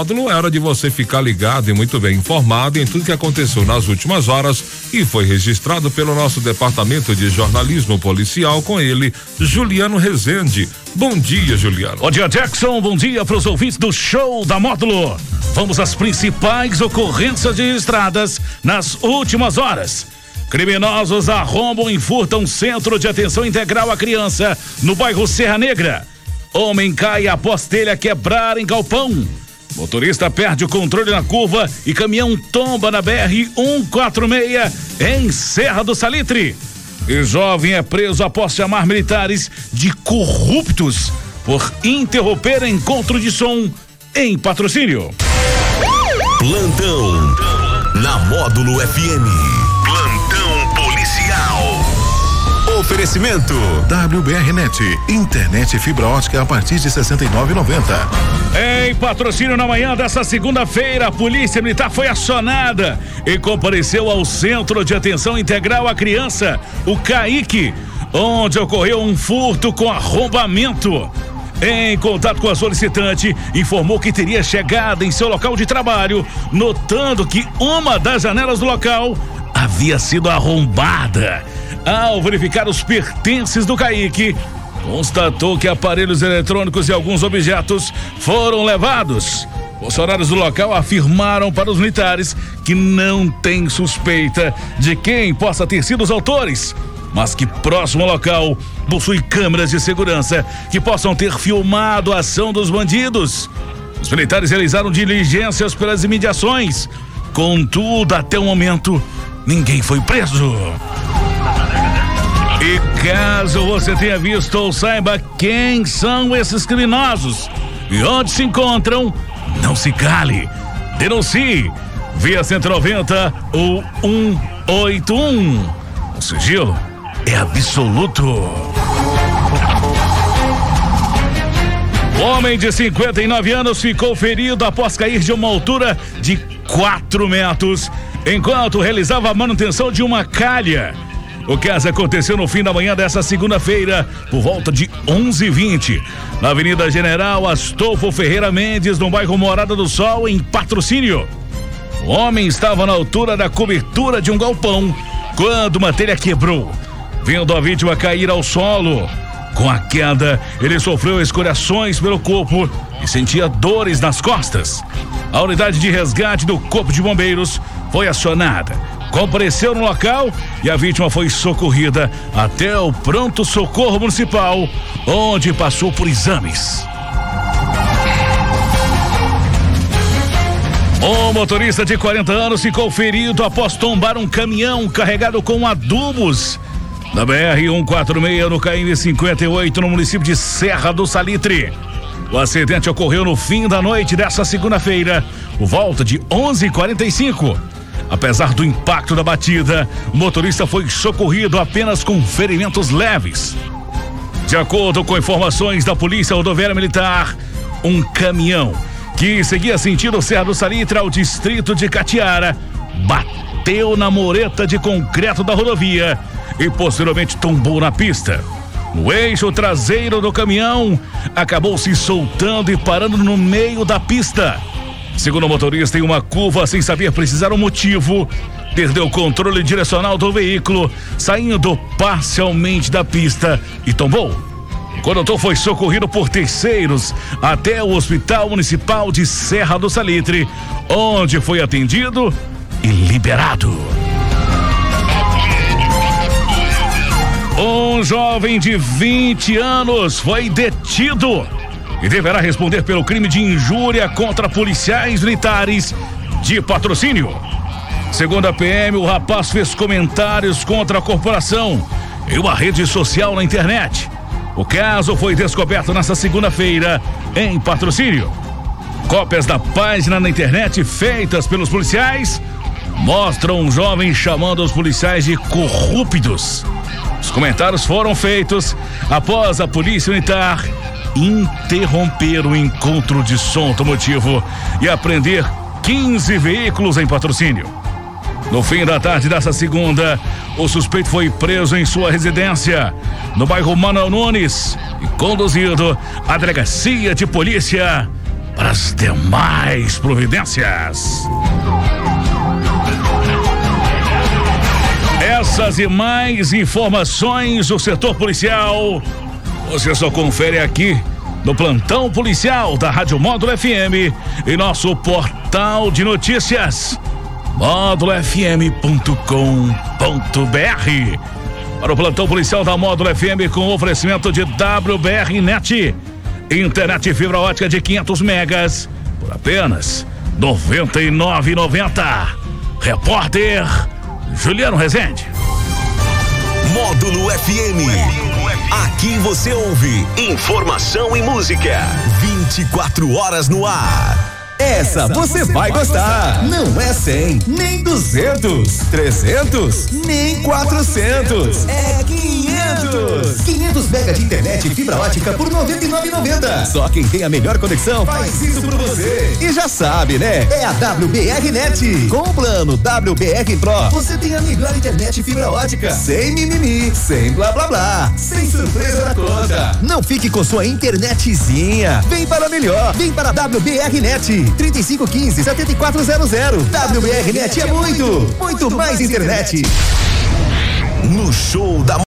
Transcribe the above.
módulo, era de você ficar ligado e muito bem informado em tudo que aconteceu nas últimas horas e foi registrado pelo nosso departamento de jornalismo policial com ele, Juliano Rezende. Bom dia, Juliano. Bom dia, Jackson. Bom dia para os ouvintes do show da módulo. Vamos às principais ocorrências registradas nas últimas horas. Criminosos arrombam e furtam centro de atenção integral à criança no bairro Serra Negra. Homem cai após telha quebrar em galpão. Motorista perde o controle na curva e caminhão tomba na BR 146 em Serra do Salitre. E jovem é preso após chamar militares de corruptos por interromper encontro de som em patrocínio. Plantão na Módulo FM. Oferecimento WBRnet, internet fibra ótica a partir de 69,90. Em patrocínio na manhã dessa segunda-feira, a Polícia Militar foi acionada e compareceu ao Centro de Atenção Integral à Criança, o CAIC, onde ocorreu um furto com arrombamento. Em contato com a solicitante, informou que teria chegado em seu local de trabalho, notando que uma das janelas do local havia sido arrombada ao verificar os pertences do Kaique, constatou que aparelhos eletrônicos e alguns objetos foram levados. Funcionários do local afirmaram para os militares que não tem suspeita de quem possa ter sido os autores, mas que próximo ao local possui câmeras de segurança que possam ter filmado a ação dos bandidos. Os militares realizaram diligências pelas imediações. Contudo, até o momento, ninguém foi preso. E caso você tenha visto ou saiba quem são esses criminosos e onde se encontram, não se cale. Denuncie via 190 ou 181. O sigilo é absoluto. Homem de 59 anos ficou ferido após cair de uma altura de 4 metros enquanto realizava a manutenção de uma calha. O caso aconteceu no fim da manhã dessa segunda-feira, por volta de 11:20, na Avenida General Astolfo Ferreira Mendes, no bairro Morada do Sol, em Patrocínio. O homem estava na altura da cobertura de um galpão quando uma telha quebrou, vendo a vítima cair ao solo. Com a queda, ele sofreu escoriações pelo corpo e sentia dores nas costas. A unidade de resgate do Corpo de Bombeiros foi acionada compareceu no local e a vítima foi socorrida até o pronto socorro municipal, onde passou por exames. Um motorista de 40 anos ficou ferido após tombar um caminhão carregado com adubos na BR 146 no KM 58 no município de Serra do Salitre. O acidente ocorreu no fim da noite dessa segunda-feira, por volta de 11:45 Apesar do impacto da batida, o motorista foi socorrido apenas com ferimentos leves. De acordo com informações da Polícia Rodoviária Militar, um caminhão que seguia sentido Serra do Salitre ao distrito de Catiara bateu na moreta de concreto da rodovia e posteriormente tombou na pista. O eixo traseiro do caminhão acabou se soltando e parando no meio da pista. Segundo o motorista, em uma curva sem saber precisar o motivo, perdeu o controle direcional do veículo, saindo parcialmente da pista e tombou. O condutor foi socorrido por terceiros até o Hospital Municipal de Serra do Salitre, onde foi atendido e liberado. Um jovem de 20 anos foi detido e deverá responder pelo crime de injúria contra policiais militares de patrocínio. Segundo a PM, o rapaz fez comentários contra a corporação em uma rede social na internet. O caso foi descoberto nesta segunda-feira em patrocínio. Cópias da página na internet feitas pelos policiais mostram um jovem chamando os policiais de corruptos. Os comentários foram feitos após a polícia militar interromper o encontro de som automotivo e apreender 15 veículos em patrocínio. No fim da tarde dessa segunda, o suspeito foi preso em sua residência, no bairro Manuel Nunes, e conduzido à delegacia de polícia para as demais providências. Essas e mais informações do setor policial você só confere aqui no plantão policial da Rádio Módulo FM e nosso portal de notícias módulofm.com.br. Para o plantão policial da Módulo FM com oferecimento de WBR Net, internet fibra ótica de 500 megas por apenas 99,90. Repórter Juliano Rezende. Módulo FM. Aqui você ouve informação e música. 24 horas no ar. Essa você vai gostar. Não é 100, nem 200, 300, nem 400. É 500. 500 mega de internet e fibra ótica por 99,90. Só quem tem a melhor conexão faz isso por você. E já sabe, né? É a WBR Net. Com o plano WBR Pro, você tem a melhor internet fibra ótica. Sem mimimi, sem blá blá blá, sem surpresa na conta. Não fique com sua internetzinha. Vem para melhor. Vem para a WBR Net. 3515 7400. WBR Net é muito, muito mais internet. No show da